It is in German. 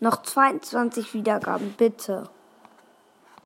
Noch 22 Wiedergaben, bitte.